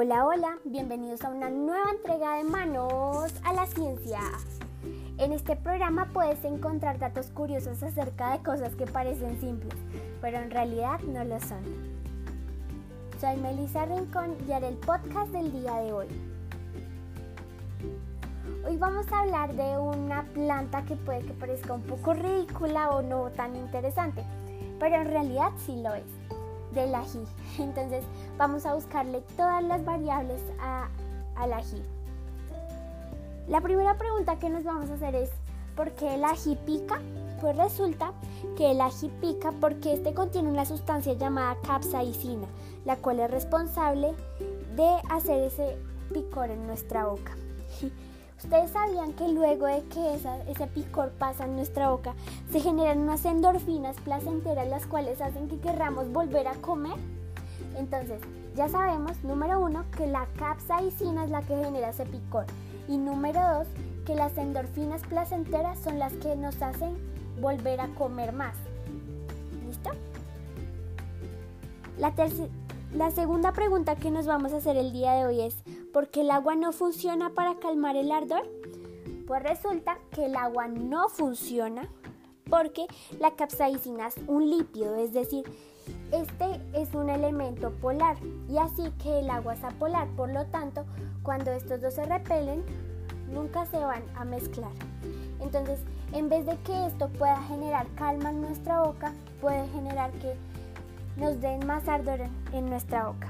Hola, hola, bienvenidos a una nueva entrega de Manos a la Ciencia. En este programa puedes encontrar datos curiosos acerca de cosas que parecen simples, pero en realidad no lo son. Soy Melissa Rincón y haré el podcast del día de hoy. Hoy vamos a hablar de una planta que puede que parezca un poco ridícula o no tan interesante, pero en realidad sí lo es del ají. Entonces vamos a buscarle todas las variables a, al ají. La primera pregunta que nos vamos a hacer es, ¿por qué el ají pica? Pues resulta que el ají pica porque este contiene una sustancia llamada capsaicina, la cual es responsable de hacer ese picor en nuestra boca. ¿Ustedes sabían que luego de que ese picor pasa en nuestra boca, se generan unas endorfinas placenteras las cuales hacen que querramos volver a comer? Entonces, ya sabemos, número uno, que la capsaicina es la que genera ese picor. Y número dos, que las endorfinas placenteras son las que nos hacen volver a comer más. ¿Listo? La, la segunda pregunta que nos vamos a hacer el día de hoy es, ¿Por qué el agua no funciona para calmar el ardor? Pues resulta que el agua no funciona porque la capsaicina es un lípido, es decir, este es un elemento polar y así que el agua es apolar, por lo tanto, cuando estos dos se repelen, nunca se van a mezclar. Entonces, en vez de que esto pueda generar calma en nuestra boca, puede generar que nos den más ardor en nuestra boca.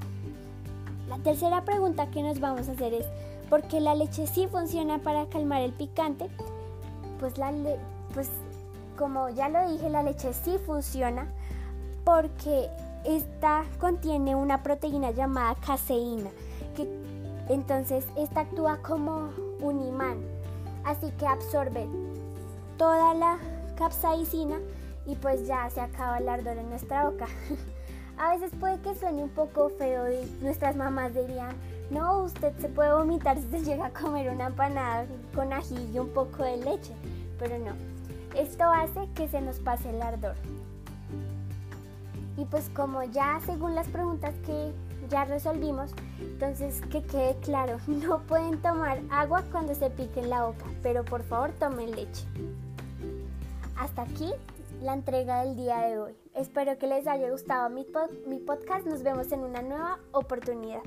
La tercera pregunta que nos vamos a hacer es, ¿por qué la leche sí funciona para calmar el picante? Pues, la pues como ya lo dije, la leche sí funciona porque esta contiene una proteína llamada caseína, que entonces esta actúa como un imán, así que absorbe toda la capsaicina y pues ya se acaba el ardor en nuestra boca. A veces puede que suene un poco feo y nuestras mamás dirían, no, usted se puede vomitar si se llega a comer una empanada con ají y un poco de leche, pero no. Esto hace que se nos pase el ardor. Y pues como ya según las preguntas que ya resolvimos, entonces que quede claro, no pueden tomar agua cuando se piquen la boca, pero por favor tomen leche. Hasta aquí la entrega del día de hoy. Espero que les haya gustado mi, mi podcast. Nos vemos en una nueva oportunidad.